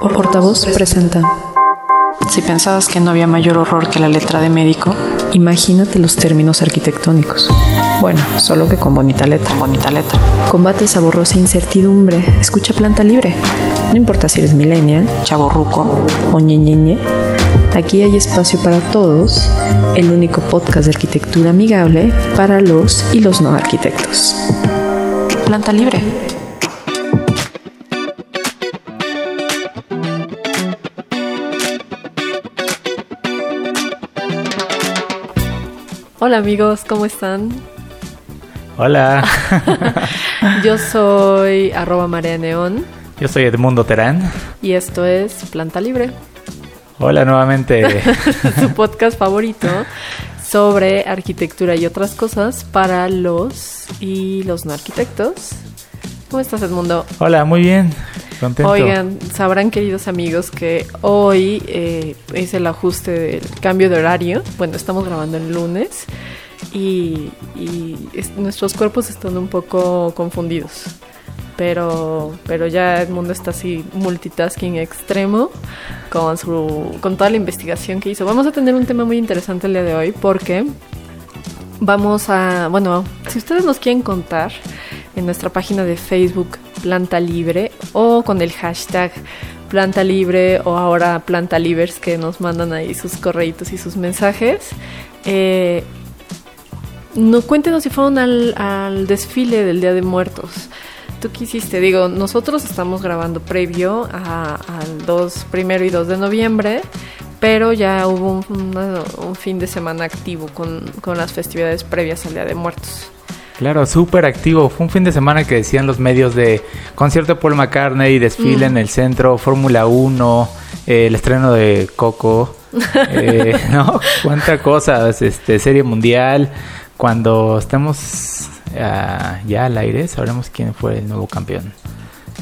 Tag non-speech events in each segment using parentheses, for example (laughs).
Portavoz presenta. Si pensabas que no había mayor horror que la letra de médico, Imagínate los términos arquitectónicos. Bueno, solo que con bonita letra. bonita letra. Combate esa borrosa incertidumbre. Escucha planta libre. No importa si eres millennial Chavo ruco, o ñeñeñe. Aquí hay espacio para todos. El único podcast de arquitectura amigable para los y los no arquitectos. planta libre. Hola amigos, ¿cómo están? Hola, (laughs) Yo soy arroba Marea Neón yo soy Edmundo Terán. y esto es Planta Libre, Hola nuevamente. (laughs) su podcast favorito sobre arquitectura y otras cosas para los y los no arquitectos. ¿Cómo estás Edmundo? Hola, muy bien. Contento. Oigan, sabrán queridos amigos que hoy eh, es el ajuste del cambio de horario. Bueno, estamos grabando el lunes y, y es- nuestros cuerpos están un poco confundidos. Pero, pero ya Edmundo está así multitasking extremo con, su, con toda la investigación que hizo. Vamos a tener un tema muy interesante el día de hoy porque vamos a, bueno, si ustedes nos quieren contar en nuestra página de Facebook Planta Libre o con el hashtag Planta Libre o ahora Planta Livers que nos mandan ahí sus correitos y sus mensajes. eh, no cuéntenos si fueron al, desfile del Día de Muertos. ¿Tú qué hiciste? Digo, nosotros estamos grabando previo al 2, primero y 2 de noviembre, pero ya hubo un, un fin de semana activo con, con las festividades previas al Día de Muertos. Claro, súper activo. Fue un fin de semana que decían los medios de concierto de Paul McCartney, desfile en el centro, Fórmula 1, eh, el estreno de Coco. (laughs) eh, ¿No? Cuánta cosas. Este, serie mundial. Cuando estemos ah, ya al aire, sabremos quién fue el nuevo campeón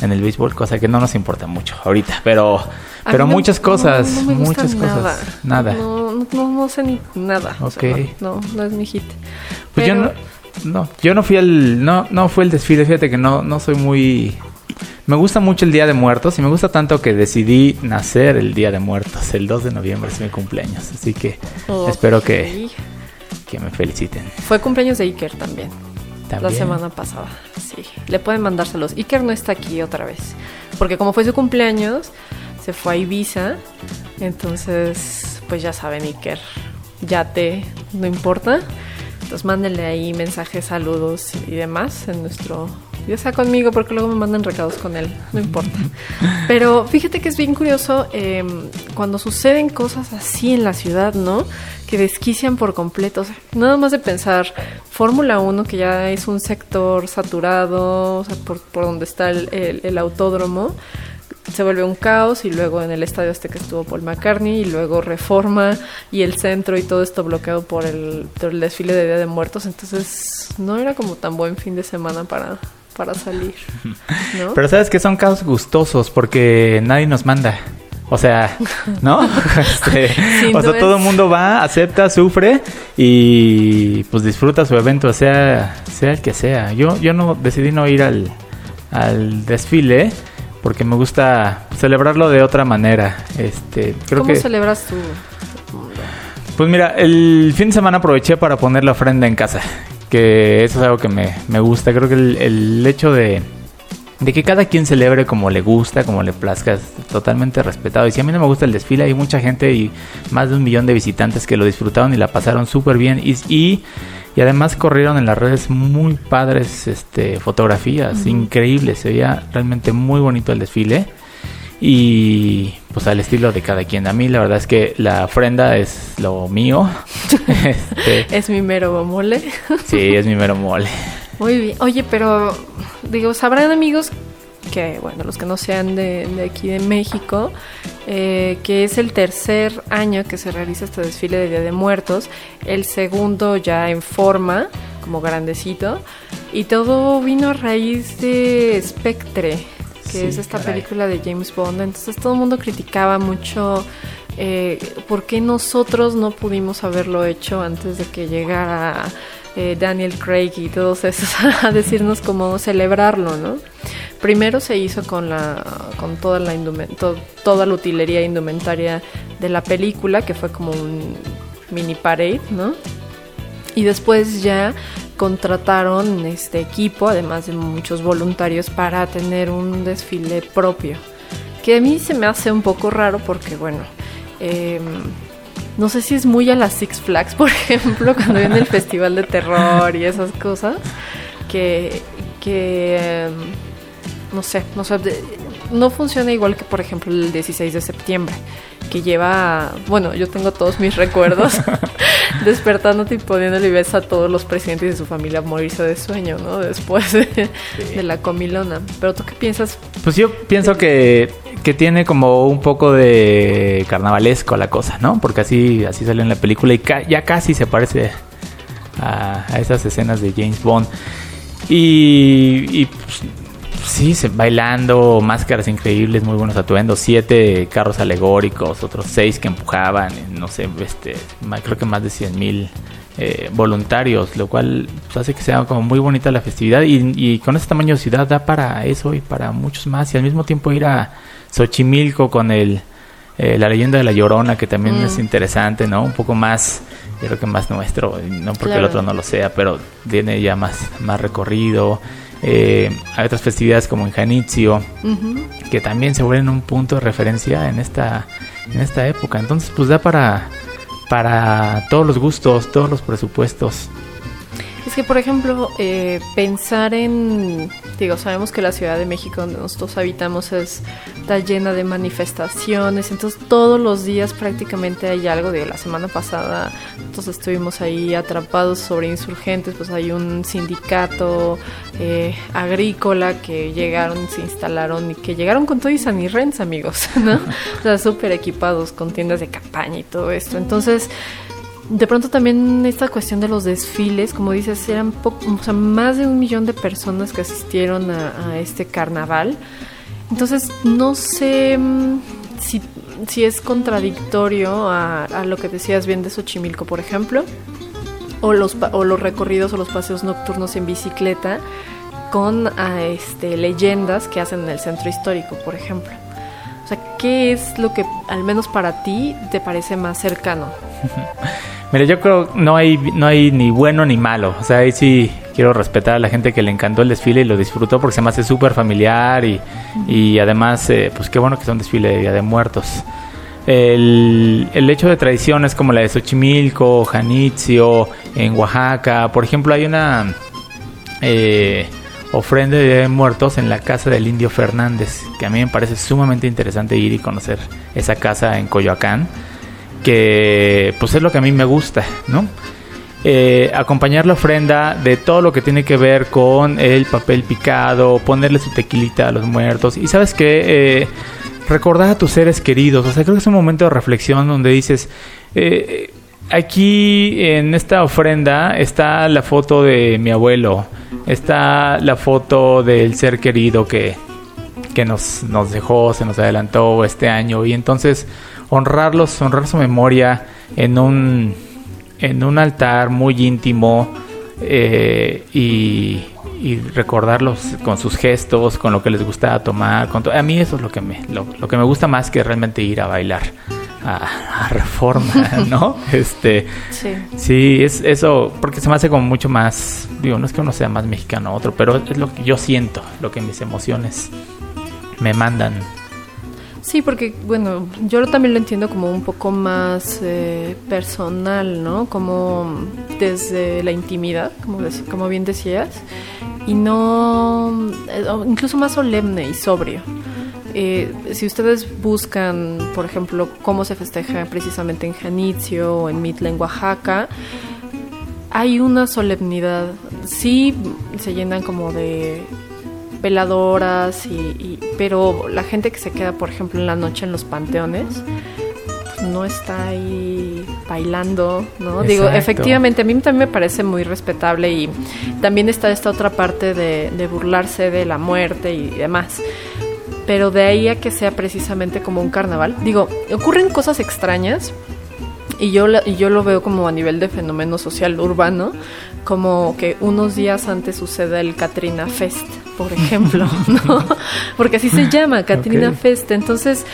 en el béisbol, cosa que no nos importa mucho ahorita. Pero, pero no- muchas cosas, no muchas nada. cosas. Nada. No, no, sé ni nada. o sea, Ok. no, no, es mi hit. Pues yo no, no, yo no fui al, no, no fue el desfile, fíjate que no, no soy muy, me gusta mucho el Día de Muertos y me gusta tanto que decidí nacer el Día de Muertos, el 2 de noviembre es mi cumpleaños, así que espero que, que me feliciten. Fue cumpleaños de Iker también. La semana pasada, sí. Le pueden mandárselos. Iker no está aquí otra vez. Porque como fue su cumpleaños, se fue a Ibiza. Entonces, pues ya saben, Iker, yate, no importa. Entonces mándenle ahí mensajes, saludos y demás en nuestro... Ya sea conmigo, porque luego me mandan recados con él, no importa. (laughs) Pero fíjate que es bien curioso eh, cuando suceden cosas así en la ciudad, ¿no? Que desquician por completo. O sea, nada más de pensar, Fórmula 1, que ya es un sector saturado, o sea, por, por donde está el, el- el autódromo, se vuelve un caos y luego en el estadio este que estuvo Paul McCartney y luego Reforma y el centro y todo esto bloqueado por el, por el desfile de Día de Muertos. Entonces no era como tan buen fin de semana para, para salir, (laughs) ¿no? Pero sabes que son casos gustosos porque nadie nos manda. O sea, ¿no? (laughs) Este, Sí, o sea, todo el mundo va, acepta, sufre y pues disfruta su evento, sea, sea el que sea. Yo, yo no decidí no ir al, al desfile porque me gusta celebrarlo de otra manera. Este, creo ¿Cómo que celebras tú? pues mira, el fin de semana aproveché para poner la ofrenda en casa. Que eso es algo que me, me gusta. Creo que el, el hecho de, de que cada quien celebre como le gusta, como le plazca, es totalmente respetado. Y si a mí no me gusta el desfile, hay mucha gente y más de un millón de visitantes que lo disfrutaron y la pasaron súper bien. Y, y, y además corrieron en las redes muy padres este, fotografías, increíbles. Se veía realmente muy bonito el desfile. Y pues al estilo de cada quien. A mí la verdad es que la ofrenda es lo mío. (laughs) Este, Es mi mero mole. sí, es mi mero mole. Muy bien. Oye, pero digo, sabrán amigos que, bueno, los que no sean de, de aquí de México, eh, que es el tercer año que se realiza este desfile de Día de Muertos, el segundo ya en forma, como grandecito, y todo vino a raíz de Spectre, que Sí, es esta caray. película de James Bond. Entonces todo el mundo criticaba mucho eh, por qué nosotros no pudimos haberlo hecho antes de que llegara eh, Daniel Craig y todos esos (laughs) a decirnos cómo celebrarlo, ¿no? primero se hizo con la con toda la to- toda la utilería indumentaria de la película, que fue como un mini parade, ¿no? Y después ya contrataron este equipo, además de muchos voluntarios, para tener un desfile propio. Que a mí se me hace un poco raro porque, bueno, em, no sé si es muy a las Six Flags, por (laughs) ejemplo, cuando viene el Festival de Terror y esas cosas, que, que em, no sé, no sé, no funciona igual que, por ejemplo, el 16 de septiembre, que lleva, bueno, yo tengo todos mis (laughs) recuerdos (laughs) despertándote y poniéndole beso a todos los presidentes de su familia a morirse de sueño, ¿no? Después de, de la comilona. Pero tú qué piensas? Pues yo pienso que, que tiene como un poco de carnavalesco la cosa, ¿no? Porque así, así sale en la película y ya casi se parece a, a esas escenas de James Bond. Y, y, pues, sí, se, bailando, máscaras increíbles, muy buenos atuendos, siete carros alegóricos, otros seis que empujaban, no sé, este, creo que más de 100 mil eh, voluntarios, lo cual pues, hace que sea como muy bonita la festividad y, y con ese tamaño de ciudad da para eso y para muchos más y al mismo tiempo ir a Xochimilco con el eh, la leyenda de la Llorona que también Mm. es interesante, ¿no? Un poco más, yo creo que más nuestro, no porque el otro no lo sea, pero tiene ya más, más recorrido. Eh, hay otras festividades como en Janitzio, que también se vuelven un punto de referencia en esta, en esta época. Entonces, pues da para, para todos los gustos, todos los presupuestos. Es que, por ejemplo, eh, pensar en, digo, sabemos que la Ciudad de México donde nosotros habitamos es, está llena de manifestaciones, entonces todos los días prácticamente hay algo, digo, la semana pasada nosotros estuvimos ahí atrapados sobre insurgentes, pues hay un sindicato eh, agrícola que llegaron, se instalaron y que llegaron con todo y sanirrens, amigos, (laughs) ¿no? O sea, súper equipados con tiendas de campaña y todo esto. Entonces, de pronto también esta cuestión de los desfiles, como dices, eran más de un millón de personas que asistieron a, este carnaval. Entonces, no sé mm, si, es contradictorio a, lo que decías bien de Xochimilco, por ejemplo, o los, recorridos o los paseos nocturnos en bicicleta con este, leyendas que hacen en el centro histórico, por ejemplo. O sea, ¿qué es lo que, al menos para ti, te parece más cercano? (laughs) Mira, yo creo no hay no hay ni bueno ni malo. O sea, ahí sí quiero respetar a la gente que le encantó el desfile y lo disfrutó porque se me hace súper familiar y, y además, eh, pues qué bueno que un desfile de Día de Muertos. El, el hecho de tradiciones como la de Xochimilco, Janitzio, en Oaxaca, por ejemplo, hay una eh, ofrenda de Muertos en la casa del Indio Fernández, que a mí me parece sumamente interesante ir y conocer esa casa en Coyoacán que pues es lo que a mí me gusta, ¿no? Eh, acompañar la ofrenda de todo lo que tiene que ver con el papel picado, ponerle su tequilita a los muertos y sabes que recordar a tus seres queridos, o sea, creo que es un momento de reflexión donde dices, eh, aquí en esta ofrenda está la foto de mi abuelo, está la foto del ser querido que, que nos, nos dejó, se nos adelantó este año y entonces honrarlos, honrar su memoria en un, en un altar muy íntimo eh, y, recordarlos con sus gestos, con lo que les gustaba tomar. Con a mí eso es lo que, me, lo, que me gusta más que realmente ir a bailar a, a reforma, (laughs) ¿no? este, sí, sí es eso, porque se me hace como mucho más, digo, no es que uno sea más mexicano o otro, pero es lo que yo siento, lo que mis emociones me mandan Sí, porque, bueno, yo también lo entiendo como un poco más eh, personal, ¿no? Como desde la intimidad, como, como bien decías, y no, eh, incluso más solemne y sobrio. Eh, si ustedes buscan, por ejemplo, cómo se festeja precisamente en Janitzio o en Mitla, en Oaxaca, hay una solemnidad. Sí, se llenan como de veladoras, y, y, pero la gente que se queda, por ejemplo, en la noche en los panteones, pues no está ahí bailando, ¿no? Exacto. Digo, efectivamente, a mí también me parece muy respetable y también está esta otra parte de, de burlarse de la muerte y demás. Pero de ahí a que sea precisamente como un carnaval, digo, ocurren cosas extrañas. Y yo, y yo lo veo como a nivel de fenómeno social urbano, como que unos días antes sucede el Katrina Fest, por ejemplo, (laughs) ¿no? Porque así se llama, Katrina. Fest. Entonces,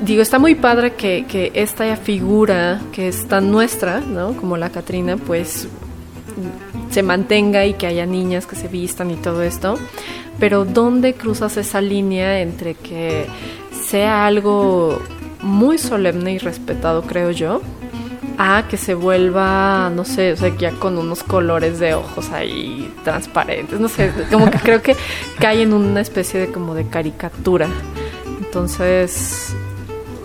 digo, está muy padre que, que esta figura que es tan nuestra, ¿no? Como la Katrina, pues se mantenga y que haya niñas que se vistan y todo esto. Pero ¿dónde cruzas esa línea entre que sea algo muy solemne y respetado, creo yo, a que se vuelva, no sé, o sea, ya con unos colores de ojos ahí transparentes, no sé, como que creo que cae en una especie de como de caricatura. Entonces,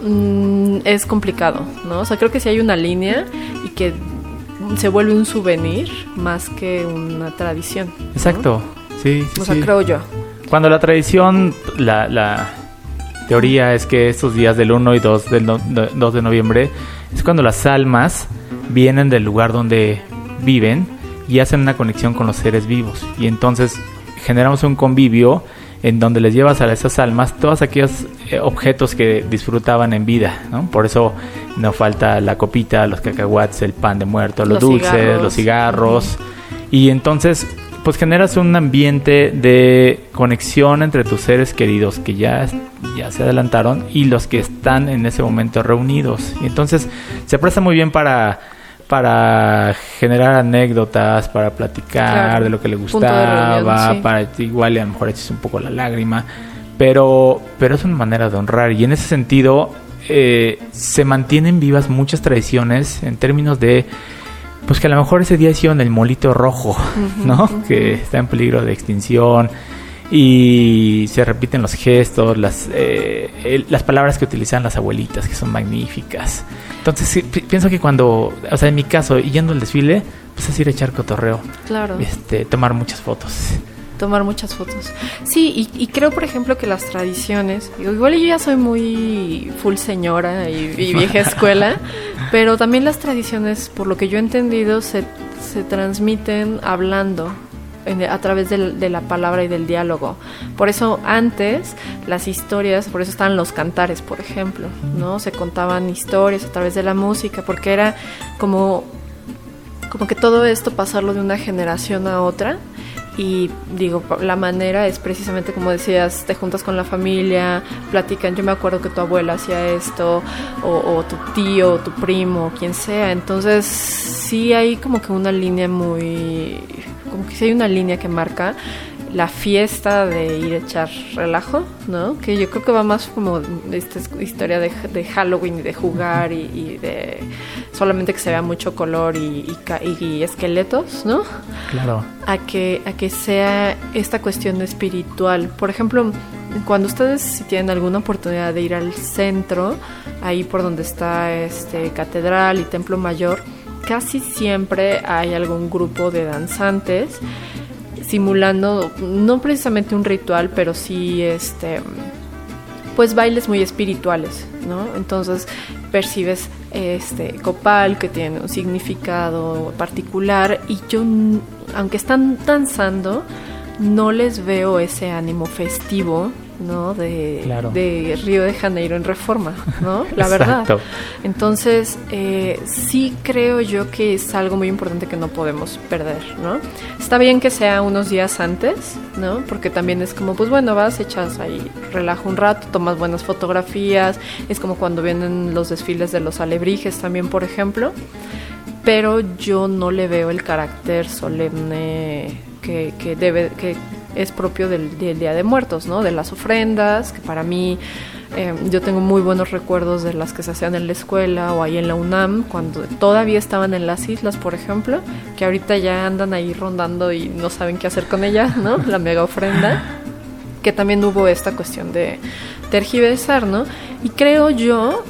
mm, es complicado, ¿no? O sea, creo que sí hay una línea y que se vuelve un souvenir más que una tradición. ¿no? Exacto. Sí, sí, O sea, sí. creo yo. Cuando la tradición, la, la teoría es que estos días del 1 y 2, del no- de- 2 de noviembre es cuando las almas vienen del lugar donde viven y hacen una conexión con los seres vivos. Y entonces generamos un convivio en donde les llevas a esas almas todos aquellos eh, objetos que disfrutaban en vida, ¿no? Por eso no falta la copita, los cacahuates, el pan de muerto, los, Los dulces, cigarros. los cigarros. Y entonces, pues generas un ambiente de conexión entre tus seres queridos que ya, ya se adelantaron y los que están en ese momento reunidos. Y entonces se presta muy bien para, para generar anécdotas, para platicar Claro. de lo que le gustaba, reunión, sí. para igual y a lo mejor echas un poco la lágrima. Pero, pero es una manera de honrar. Y en ese sentido, eh, se mantienen vivas muchas tradiciones en términos de pues que a lo mejor ese día hicieron el molito rojo, ¿no? Que está en peligro de extinción y se repiten los gestos, las, eh, el- las palabras que utilizan las abuelitas, que son magníficas. Entonces sí, pi- pienso que cuando, o sea, en mi caso, yendo al desfile, pues es ir a echar cotorreo, Claro. este, tomar muchas fotos. tomar muchas fotos. Sí, y, y creo, por ejemplo, que las tradiciones, digo, igual yo ya soy muy full señora y, y vieja (laughs) escuela, pero también las tradiciones, por lo que yo he entendido, se, se transmiten hablando. A través de la palabra y del diálogo. Por eso antes las historias, por eso estaban los cantares, por ejemplo, ¿no? Se contaban historias a través de la música, porque era como como que todo esto pasarlo de una generación a otra y digo la manera es precisamente como decías te juntas con la familia platican yo me acuerdo que tu abuela hacía esto o, o tu tío o tu primo quien sea entonces sí hay como que una línea muy como que sí hay una línea que marca la fiesta de ir a echar relajo, ¿no? Que yo creo que va más como esta historia de, de Halloween y de jugar y, y de solamente que se vea mucho color y, y esqueletos, ¿no? Claro. a que, a que sea esta cuestión espiritual. Por ejemplo, cuando ustedes si tienen alguna oportunidad de ir al centro, ahí por donde está este catedral y templo mayor, casi siempre hay algún grupo de danzantes simulando no precisamente un ritual, pero sí este pues bailes muy espirituales, ¿no? Entonces percibes este copal que tiene un significado particular y yo aunque están danzando no les veo ese ánimo festivo, ¿no? De, Claro. de Río de Janeiro en Reforma, ¿no? La verdad. Entonces, eh, sí creo yo que es algo muy importante que no podemos perder, ¿no? Está bien que sea unos días antes, ¿no? Porque también es como, pues bueno, vas, echas ahí, relaja un rato, tomas buenas fotografías, es como cuando vienen los desfiles de los alebrijes también, por ejemplo, pero yo no le veo el carácter solemne que, que debe, que es propio del, Día de Muertos, ¿no? De las ofrendas, que para mí eh, yo tengo muy buenos recuerdos de las que se hacían en la escuela o ahí en la UNAM, cuando todavía estaban en las islas, por ejemplo, que ahorita ya andan ahí rondando y no saben qué hacer con ella, ¿no? La mega ofrenda, que también hubo esta cuestión de tergiversar, ¿no? Y creo yo,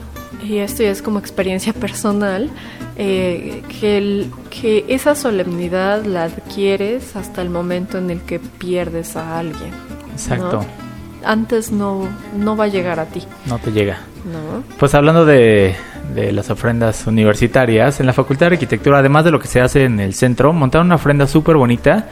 y esto ya es como experiencia personal, eh, que, el- que esa solemnidad la adquieres hasta el momento en el que pierdes a alguien. Exacto. ¿no? Antes no, no va a llegar a ti, No te llega. ¿no? Pues hablando de, de las ofrendas universitarias, en la Facultad de Arquitectura, además de lo que se hace en el centro, montaron una ofrenda súper bonita,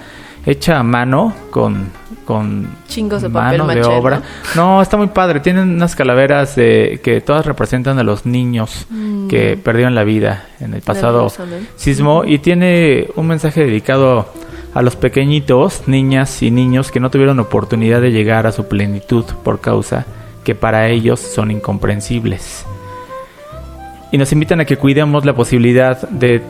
hecha a mano, con, con Chingos de papel mano de maché, obra. No, está muy padre. Tienen unas calaveras eh, que todas representan a los niños que perdieron la vida en el pasado sismo y tiene un mensaje dedicado a los pequeñitos, niñas y niños que no tuvieron oportunidad de llegar a su plenitud por causa que para ellos son incomprensibles. Y nos invitan a que cuidemos la posibilidad de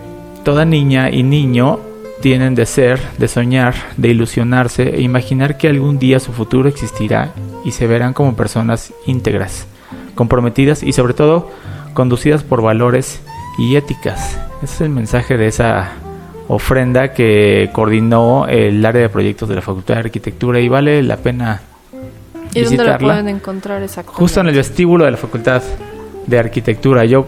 toda niña y niño tienen de ser, de soñar, de ilusionarse e imaginar que algún día su futuro existirá y se verán como personas íntegras, comprometidas y sobre todo conducidas por valores y éticas. Ese es el mensaje de esa ofrenda que coordinó el área de proyectos de la Facultad de Arquitectura y vale la pena ¿Y dónde la pueden encontrar exactamente? Justo en el vestíbulo de la Facultad de Arquitectura. Yo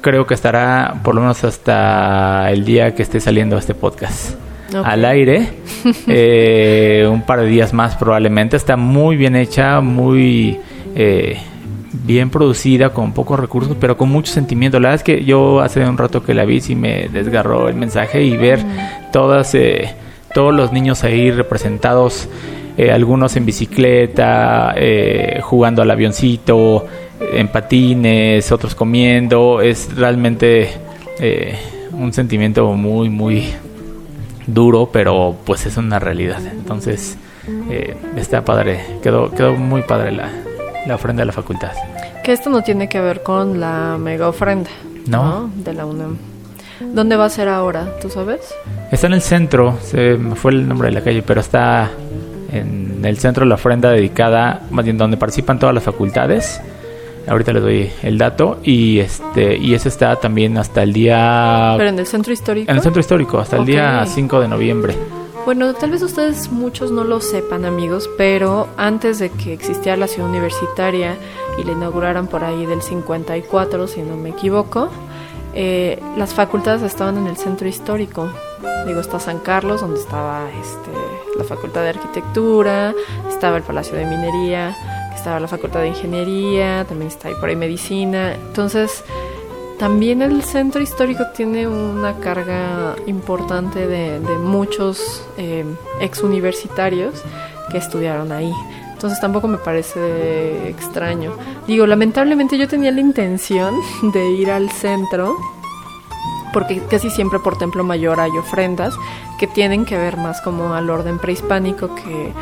creo que estará por lo menos hasta el día que esté saliendo este podcast. Al aire, (laughs) eh, un par de días más probablemente. Está muy bien hecha, muy eh, bien producida, con pocos recursos, pero con mucho sentimiento. La verdad es que yo hace un rato que la vi y me desgarró el mensaje y ver todas, eh, todos los niños ahí representados, eh, algunos en bicicleta, eh, jugando al avioncito, en patines, otros comiendo, es realmente eh, un sentimiento muy, muy duro, pero pues es una realidad. Entonces, eh, está padre, quedó, quedó muy padre la, la ofrenda de la facultad. Que esto no tiene que ver con la mega ofrenda. No. De la UNAM. ¿Dónde va a ser ahora? ¿Tú sabes? Está en el centro, se me fue el nombre de la calle, pero está en el centro la ofrenda dedicada, más bien donde participan todas las facultades. Ahorita les doy el dato y este y eso está también hasta el día Pero en el centro histórico. en el centro histórico hasta el día Ok. 5 de noviembre. Bueno, tal vez ustedes muchos no lo sepan, amigos, pero antes de que existiera la ciudad universitaria y la inauguraran por ahí del 54, si no me equivoco, eh, las facultades estaban en el centro histórico. Digo, está San Carlos, donde estaba este, la Facultad de Arquitectura, estaba el Palacio de Minería, estaba la Facultad de Ingeniería, también está ahí por ahí Medicina. Entonces, también el centro histórico tiene una carga importante de, muchos eh, ex universitarios que estudiaron ahí. Entonces tampoco me parece extraño. Digo, lamentablemente yo tenía la intención (laughs) de ir al centro porque casi siempre por Templo Mayor hay ofrendas que tienen que ver más como al orden prehispánico que,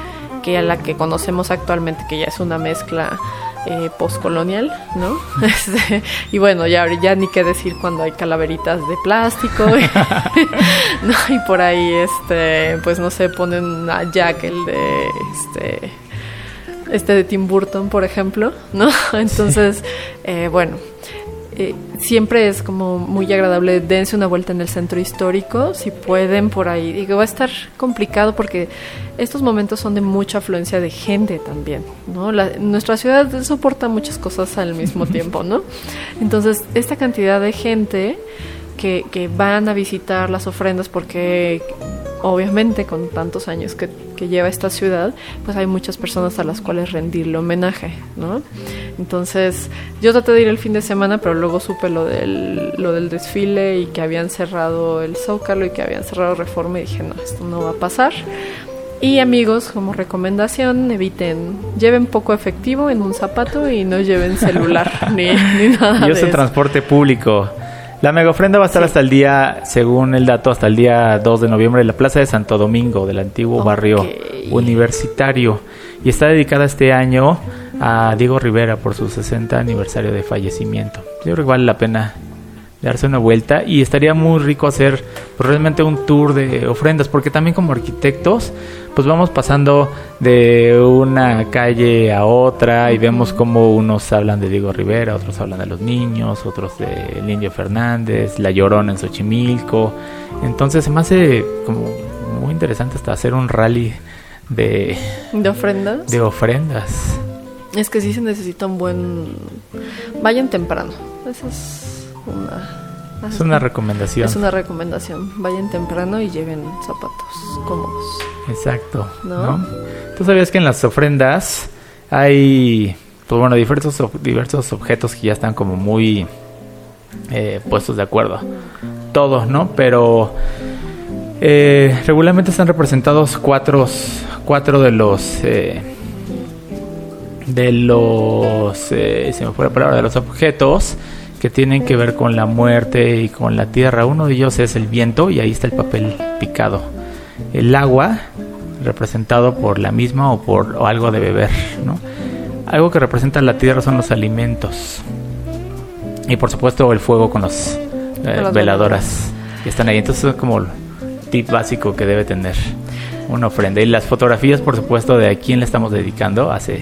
que a la que conocemos actualmente, que ya es una mezcla eh, postcolonial, ¿no? (laughs) Este, y bueno, ya, ya ni qué decir cuando hay calaveritas de plástico, y, (laughs) ¿no? y por ahí, este, pues no sé, ponen a Jack el de, este, este de Tim Burton, por ejemplo, ¿no? (laughs) Entonces, eh, bueno, eh, siempre es como muy agradable, dense una vuelta en el centro histórico, si pueden por ahí. Digo, va a estar complicado porque estos momentos son de mucha afluencia de gente también, ¿no? La- nuestra ciudad soporta muchas cosas al mismo (laughs) tiempo, ¿no? Entonces, esta cantidad de gente que, que van a visitar las ofrendas porque obviamente con tantos años que, que lleva esta ciudad, pues hay muchas personas a las cuales rendirle homenaje, ¿no? Entonces, yo traté de ir el fin de semana, pero luego supe lo del, lo del desfile y que habían cerrado el Zócalo y que habían cerrado Reforma y dije, no, esto no va a pasar. Y amigos, como recomendación, eviten, lleven poco efectivo en un zapato y no lleven celular (laughs) ni, ni nada Y usen transporte público. La mega ofrenda va a estar hasta el día, según el dato, hasta el día 2 de noviembre en la Plaza de Santo Domingo, del antiguo barrio universitario. Y está dedicada este año a Diego Rivera por su 60 aniversario de fallecimiento. Yo creo que vale la pena darse una vuelta y estaría muy rico hacer pues, realmente un tour de ofrendas porque también como arquitectos pues vamos pasando de una calle a otra y vemos como unos hablan de Diego Rivera, otros hablan de los niños, otros de Indio Fernández, La Llorona en Xochimilco. Entonces se me hace como muy interesante hasta hacer un rally de, ¿De ofrendas? de ofrendas. Es que sí se necesita un buen... Vayan temprano. Esa es una... Es una recomendación. Es una recomendación. Vayan temprano y lleven zapatos cómodos. Exacto. ¿No? ¿no? Tú sabías que en las ofrendas hay, pues bueno, diversos, diversos objetos que ya están como muy eh, puestos de acuerdo. Todos, ¿no? Pero Eh, regularmente están representados cuatro, cuatro de los eh, de los se me fue la palabra de los objetos que tienen que ver con la muerte y con la tierra. Uno de ellos es el viento y ahí está el papel picado. El agua representado por la misma o por o algo de beber, ¿no? Algo que representa la tierra son los alimentos. Y por supuesto el fuego con los eh, las veladoras que están ahí. Entonces es como el tip básico que debe tener una ofrenda. Y las fotografías, por supuesto, de a quién le estamos dedicando hace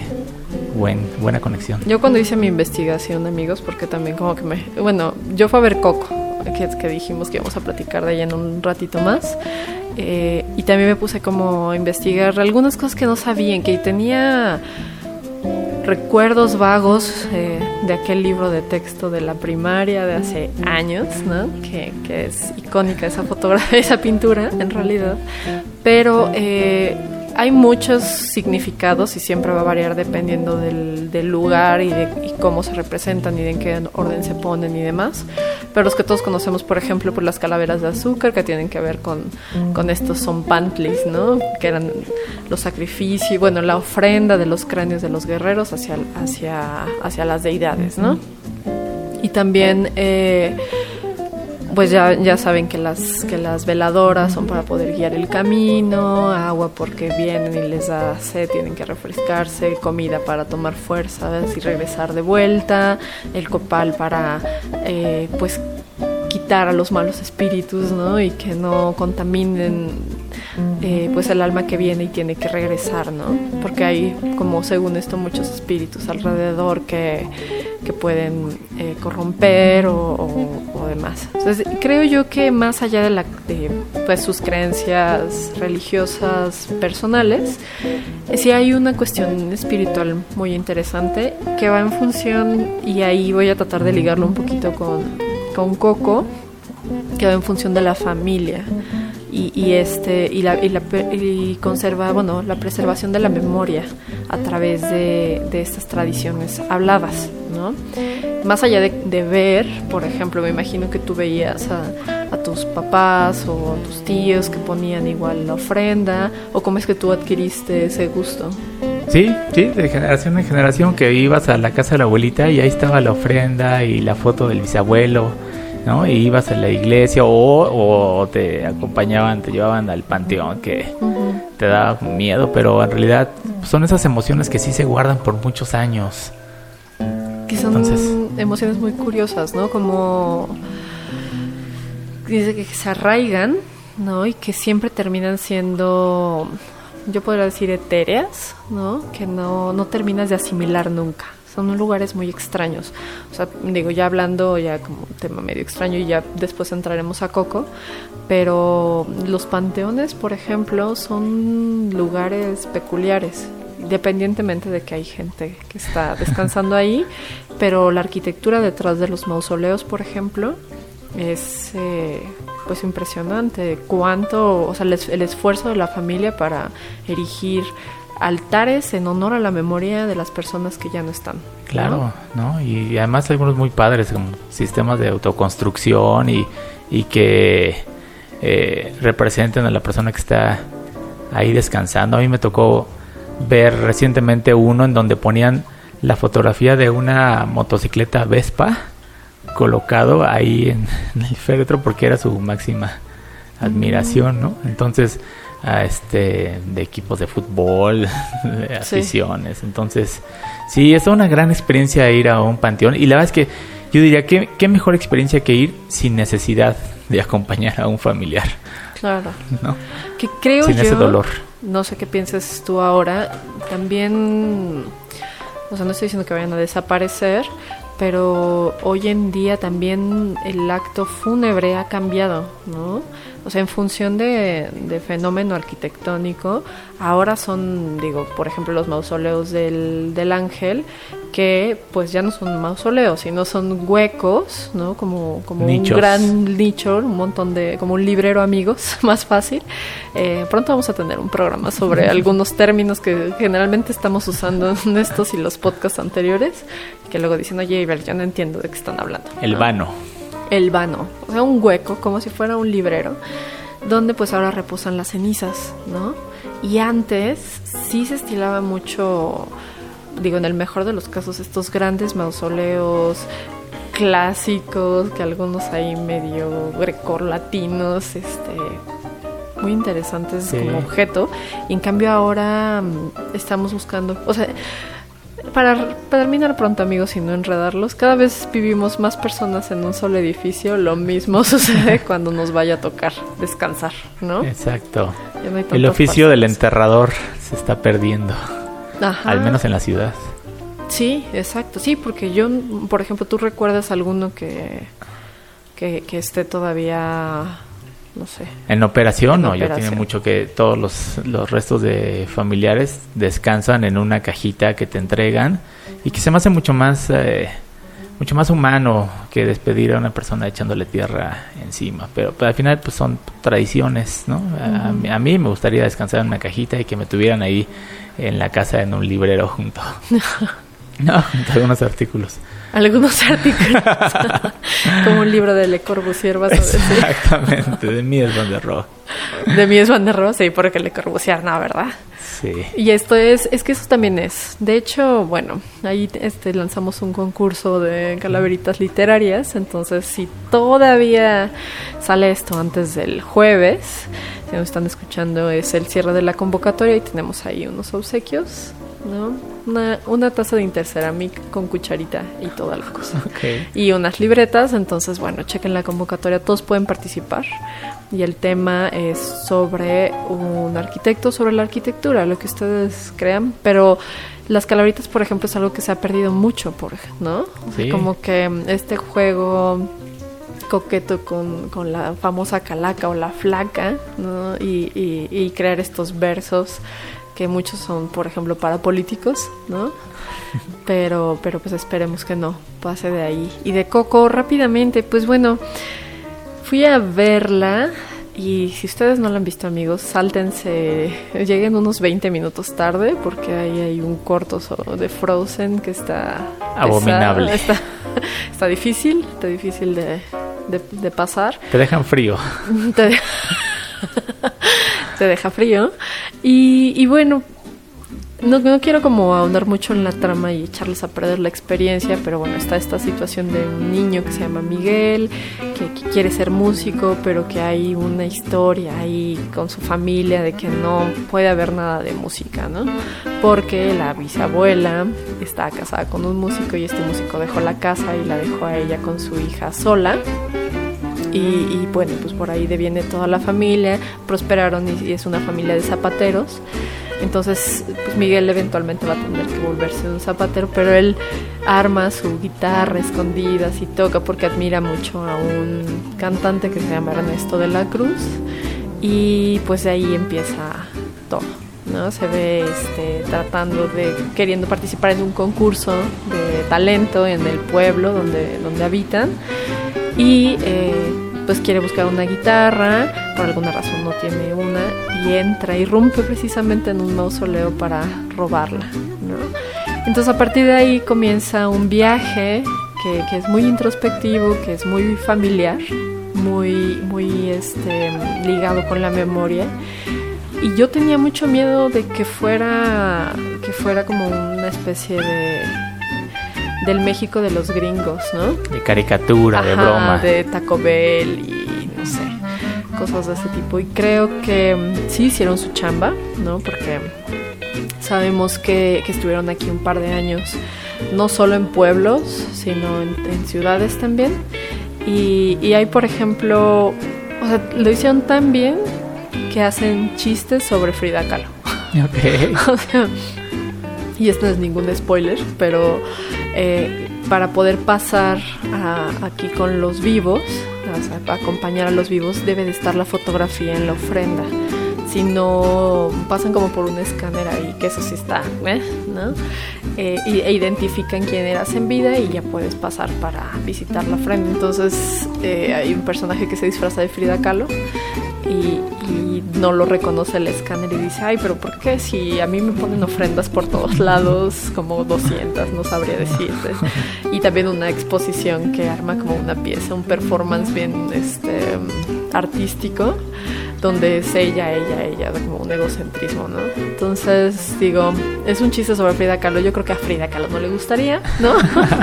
buen, buena conexión. Yo cuando hice mi investigación, amigos, porque también como que me... Bueno, yo fui a ver Coco, que, que dijimos que íbamos a platicar de ella en un ratito más. eh, y también me puse como a investigar algunas cosas que no sabían, que tenía recuerdos vagos eh, de aquel libro de texto de la primaria de hace años, ¿no? Que, que es icónica esa fotografía, (laughs) esa pintura en realidad. Pero eh, hay muchos significados y siempre va a variar dependiendo del, lugar y de cómo se representan y de en qué orden se ponen y demás. Pero los que todos conocemos, por ejemplo, por las calaveras de azúcar que tienen que ver con, con estos son pantlis, ¿no? Que eran los sacrificios, bueno, la ofrenda de los cráneos de los guerreros hacia, hacia, hacia las deidades, ¿no? Y también, eh, pues ya, ya saben que las, que las veladoras son para poder guiar el camino, agua porque vienen y les da sed, tienen que refrescarse, comida para tomar fuerza ¿ves? y regresar de vuelta, el copal para, eh, pues, quitar a los malos espíritus, ¿no? Y que no contaminen eh, pues el alma que viene y tiene que regresar, ¿no? Porque hay, como según esto, muchos espíritus alrededor que, que pueden eh, corromper o, demás. Entonces, creo yo que más allá de, pues, sus creencias religiosas personales, sí hay una cuestión espiritual muy interesante que va en función, y ahí voy a tratar de ligarlo un poquito con, con Coco, que va en función de la familia y, este y la, y la y conserva bueno la preservación de la memoria a través de, de estas tradiciones habladas no más allá de, de ver por ejemplo me imagino que tú veías a, a tus papás o a tus tíos que ponían igual la ofrenda o cómo es que tú adquiriste ese gusto Sí, sí, de generación en generación que ibas a la casa de la abuelita y ahí estaba la ofrenda y la foto del bisabuelo, ¿no? Y ibas a la iglesia o, o te acompañaban, te llevaban al panteón que te daba miedo, pero en realidad son esas emociones que sí se guardan por muchos años. Que son Entonces- emociones muy curiosas, ¿no? Como dice que se arraigan, ¿no? Y que siempre terminan siendo, yo podría decir, etéreas, ¿no? Que no, no terminas de asimilar nunca. Son lugares muy extraños. O sea, digo, ya hablando ya como un tema medio extraño y ya después entraremos a Coco, pero los panteones, por ejemplo, son lugares peculiares, independientemente de que hay gente que está descansando ahí, pero la arquitectura detrás de los mausoleos, por ejemplo, es eh, pues impresionante. Cuánto, o sea, el, el esfuerzo de la familia para erigir altares en honor a la memoria de las personas que ya no están. Claro, ¿no? Y, además algunos muy padres, como sistemas de autoconstrucción y, y que eh, representen a la persona que está ahí descansando. A mí me tocó ver recientemente uno en donde ponían la fotografía de una motocicleta Vespa colocado ahí en, en el féretro porque era su máxima admiración, ¿no? Entonces, a este de equipos de fútbol, (laughs) de Sí. aficiones. Entonces, sí, es una gran experiencia ir a un panteón y la verdad es que yo diría que qué mejor experiencia que ir sin necesidad de acompañar a un familiar, Claro. ¿no? Que creo Sin yo, ese dolor. No sé qué pienses tú ahora, también, o sea, no estoy diciendo que vayan a desaparecer, pero hoy en día también el acto fúnebre ha cambiado, ¿no? O sea, en función de, de fenómeno arquitectónico, ahora son, digo, por ejemplo, los mausoleos del, del ángel, que pues ya no son mausoleos, sino son huecos, ¿no? Como, como un gran nicho, un montón de, como un librero amigos, (laughs) más fácil. Eh, pronto vamos a tener un programa sobre (laughs) algunos términos que generalmente estamos usando en estos y los podcasts anteriores, que luego dicen, oye, Yo no entiendo de qué están hablando. El ¿no? vano. El vano, o sea, un hueco, como si fuera un librero. donde pues ahora reposan las cenizas, ¿no? Y antes sí se estilaba mucho, digo, en el mejor de los casos, estos grandes mausoleos clásicos, que algunos ahí medio grecolatinos, este muy interesantes Sí. como objeto. Y en cambio ahora mm, estamos buscando, o sea, para terminar pronto amigos y no enredarlos, cada vez vivimos más personas en un solo edificio, lo mismo (laughs) sucede cuando nos vaya a tocar descansar, ¿no? Exacto. No El oficio del enterrador se está perdiendo, Ajá. al menos en la ciudad. Sí, exacto. Sí, porque yo, por ejemplo, ¿tú recuerdas alguno que, que, que esté todavía, no sé? En operación, En no, ya tiene mucho que todos los, los restos de familiares descansan en una cajita que te entregan y que se me hace mucho más eh, mucho más humano que despedir a una persona echándole tierra encima, pero, pero al final pues son tradiciones, ¿no? A, mí- a mí me gustaría descansar en una cajita y que me tuvieran ahí en la casa en un librero junto. (laughs) (laughs) no, junto a algunos artículos. Algunos (laughs) artículos. Como un libro de Le Corbusier, vas a decir. Exactamente, de mí es donde roba. De Mies van der Rohe, sí, porque Le Corbusier, no, ¿verdad? Sí. Y esto es, es que eso también es. De hecho, bueno, ahí este, lanzamos un concurso de calaveritas literarias. Entonces, si todavía sale esto antes del jueves, si nos están escuchando, es el cierre de la convocatoria y tenemos ahí unos obsequios, ¿no? Una, una taza de Interceramic con cucharita y toda la cosa (laughs) y unas libretas. Entonces, bueno, chequen la convocatoria, todos pueden participar. Y el tema es sobre un arquitecto, sobre la arquitectura, lo que ustedes crean. Pero las calaveritas, por ejemplo, es algo que se ha perdido mucho, por ¿no? O sea, Sí. Como que este juego coqueto con, con la famosa calaca o la flaca, ¿no? Y, y- y crear estos versos que muchos son, por ejemplo, para políticos, ¿no? (laughs) Pero, pero pues esperemos que no pase de ahí. Y de Coco, rápidamente, pues bueno, fui a verla y si ustedes no la han visto, amigos, sáltense, lleguen unos 20 minutos tarde porque ahí hay un corto de Frozen que está... Abominable. (laughs) Está, está difícil, está difícil de, de- de pasar. Te dejan frío. (laughs) Te, de- te deja frío. Y, bueno, no, no quiero como ahondar mucho en la trama y echarles a perder la experiencia, pero bueno, está esta situación de un niño que se llama Miguel, que, que quiere ser músico, pero que hay una historia ahí con su familia de que no puede haber nada de música, ¿no? Porque la bisabuela está casada con un músico y este músico dejó la casa y la dejó a ella con su hija sola. Y, y, bueno, pues por ahí deviene toda la familia, prosperaron y, y es una familia de zapateros. Entonces, pues Miguel eventualmente va a tener que volverse un zapatero, pero él arma su guitarra escondidas y toca porque admira mucho a un cantante que se llama Ernesto de la Cruz. Y pues de ahí empieza todo. ¿no? Se ve este, tratando de, queriendo participar en un concurso de talento en el pueblo donde, donde habitan y eh, pues quiere buscar una guitarra, por alguna razón no tiene una y entra, irrumpe precisamente en un mausoleo para robarla. ¿no? Entonces a partir de ahí comienza un viaje que, que es muy introspectivo, que es muy familiar, muy, muy este, ligado con la memoria. Y yo tenía mucho miedo de que fuera, que fuera como una especie de del México de los gringos, ¿no? De caricatura, de broma. de Taco Bell y no sé, cosas de ese tipo. Y creo que mm, sí hicieron su chamba, ¿no? Porque sabemos que, que estuvieron aquí un par de años, no solo en pueblos, sino en, en ciudades también. Y, y hay, por ejemplo, o sea, lo hicieron tan bien que hacen chistes sobre Frida Kahlo. Ok. (laughs) O sea, y esto no es ningún spoiler, pero eh, para poder pasar aquí con los vivos, acompañar a los vivos, debe de estar la fotografía en la ofrenda. Si no, pasan como por un escáner ahí, que eso sí está, ¿eh? ¿no? Eh, e identifican quién eras en vida y ya puedes pasar para visitar la ofrenda. Entonces, hay un personaje que se disfraza de Frida Kahlo y, no lo reconoce el escáner y dice, ay, pero ¿por qué? Si a mí me ponen ofrendas por todos lados, como 200, no sabría decirte. Y también una exposición que arma como una pieza, un performance bien este, artístico donde es ella, ella, ella, como un egocentrismo, ¿no? Entonces, digo, es un chiste sobre Frida Kahlo. Yo creo que a Frida Kahlo no le gustaría, ¿no?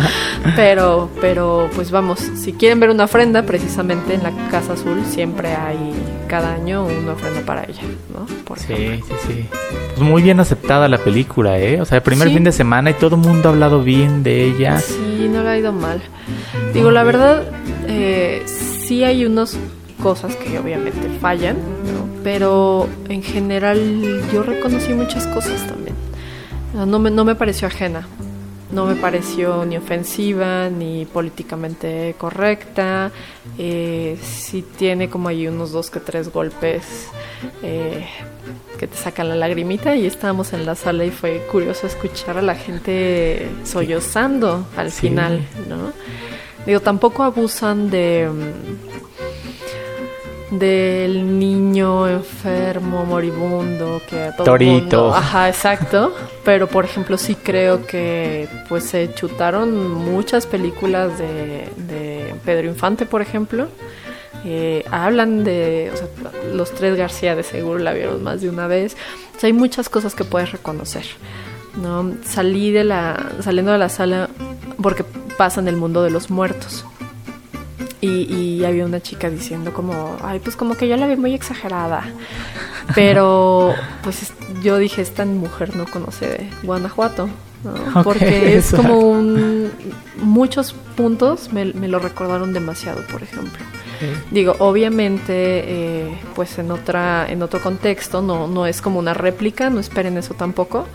(laughs) pero, pero, pues vamos, si quieren ver una ofrenda, precisamente en la Casa Azul siempre hay cada año una ofrenda para ella, ¿no? sí, sí, sí. Pues muy bien aceptada la película, ¿eh? O sea, el primer fin de semana y todo el mundo ha hablado bien de ella. Sí, no le ha ido mal. Digo, la verdad, eh, sí hay unas cosas que obviamente fallan, pero en general yo reconocí muchas cosas también. No me, no me pareció ajena, no me pareció ni ofensiva ni políticamente correcta. Eh, sí tiene como ahí unos dos que tres golpes eh, que te sacan la lagrimita y estábamos en la sala y fue curioso escuchar a la gente sollozando al final, ¿no? Digo, tampoco abusan de del niño enfermo, moribundo, que todo Torito. ajá, exacto. Pero por ejemplo sí creo que pues se chutaron muchas películas de, de Pedro Infante, por ejemplo. Eh, hablan de, o sea, los tres García de seguro la vieron más de una vez. O sea, hay muchas cosas que puedes reconocer. ¿no? Salí de la, saliendo de la sala porque pasa en el mundo de los muertos. Y, había una chica diciendo como, ay, pues como que yo la vi muy exagerada. Pero pues yo dije, esta mujer no conoce Guanajuato. Porque es (laughs) como un... Muchos puntos me, lo recordaron demasiado, por ejemplo. Digo, obviamente, eh, pues en otra, en otro contexto, no, no es como una réplica, no esperen eso tampoco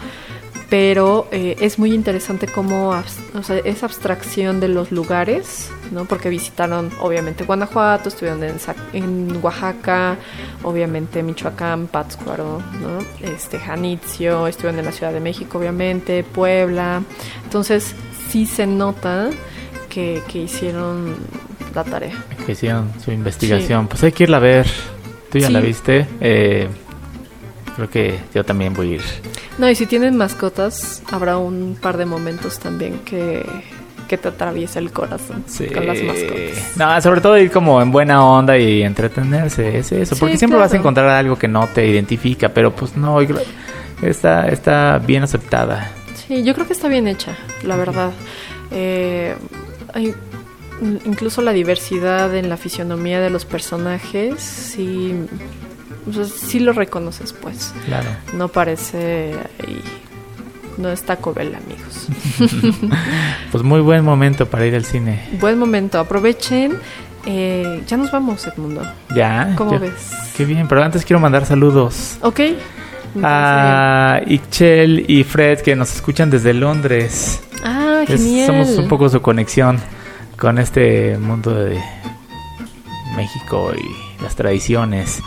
pero eh, es muy interesante cómo o sea, esa abstracción de los lugares, ¿no? Porque visitaron obviamente Guanajuato, estuvieron en, en Oaxaca, obviamente Michoacán, Pátzcuaro, ¿no? Este Janitzio, estuvieron en la Ciudad de México, obviamente, Puebla. Entonces, sí se nota que, que hicieron la tarea. Que hicieron su investigación. Pues hay que irla a ver. ¿Tú ya la viste? Eh, creo que yo también voy a ir. No, y si tienen mascotas, habrá un par de momentos también que, que te atraviesa el corazón con las mascotas. No, sobre todo ir como en buena onda y entretenerse, es eso. porque siempre vas a encontrar algo que no te identifica, pero pues no, está, está bien aceptada. Sí, yo creo que está bien hecha, la verdad. Eh, hay, incluso la diversidad en la fisionomía de los personajes, sí sí lo reconoces, pues. Claro. No parece no está Cobel, amigos. (laughs) pues muy buen momento para ir al cine. Buen momento, aprovechen. Eh, ya nos vamos, Edmundo. Ya. ¿Cómo ves? Qué bien, pero antes quiero mandar saludos. Ok. a Ixchel y Fred que nos escuchan desde Londres. Ah, genial. somos un poco su conexión con este mundo de México y las tradiciones.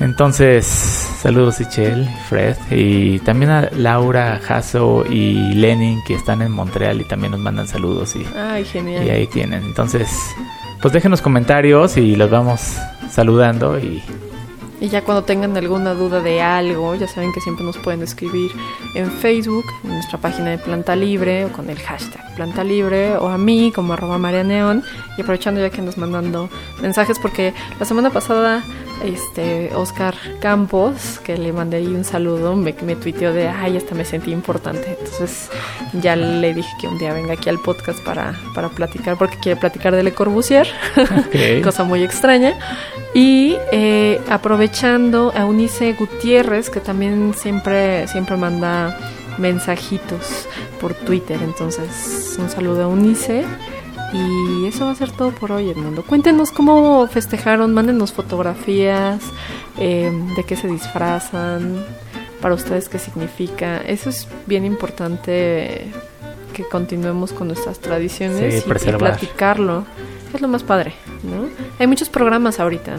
Entonces, saludos Ichel, Fred y también a Laura, Jasso y Lenin que están en Montreal y también nos mandan saludos y, Ay, genial. y ahí tienen. Entonces, pues déjenos comentarios y los vamos saludando y y ya cuando tengan alguna duda de algo, ya saben que siempre nos pueden escribir en Facebook, en nuestra página de Planta Libre o con el hashtag Planta Libre o a mí como arroba María Neón. Y aprovechando ya que nos mandando mensajes porque la semana pasada este Oscar Campos, que le mandé ahí un saludo, me, me tuiteó de, ay, hasta me sentí importante. Entonces ya le dije que un día venga aquí al podcast para, para platicar, porque quiere platicar de Le Corbusier, (laughs) cosa muy extraña. Y eh, aprovechando a Unice Gutiérrez, que también siempre, siempre manda mensajitos por Twitter. Entonces, un saludo a Unice. Y eso va a ser todo por hoy, Edmundo. Cuéntenos cómo festejaron, mándenos fotografías, eh, de qué se disfrazan, para ustedes qué significa. Eso es bien importante que continuemos con nuestras tradiciones y, platicarlo. Es lo más padre, ¿no? Hay muchos programas ahorita.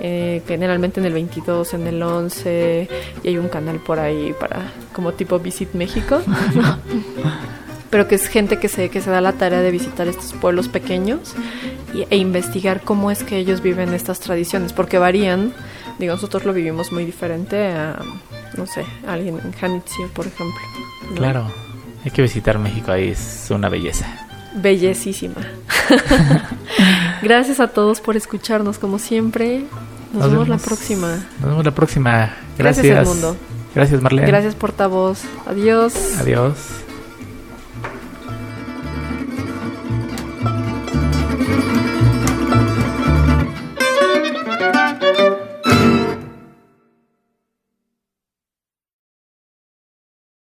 Eh, generalmente en el 22, en el 11, y hay un canal por ahí para como tipo Visit México. (laughs) pero que es gente que se, que se da la tarea de visitar estos pueblos pequeños e investigar cómo es que ellos viven estas tradiciones, porque varían, digo, nosotros lo vivimos muy diferente a, no sé, alguien en Janitzio, por ejemplo. Claro, hay que visitar México, ahí es una belleza. Bellesísima. (laughs) (laughs) Gracias a todos por escucharnos como siempre Nos, vemos, la próxima. Nos vemos la próxima. Gracias. Gracias al mundo. Gracias, Marlene. Gracias, portavoz. Adiós. Adiós.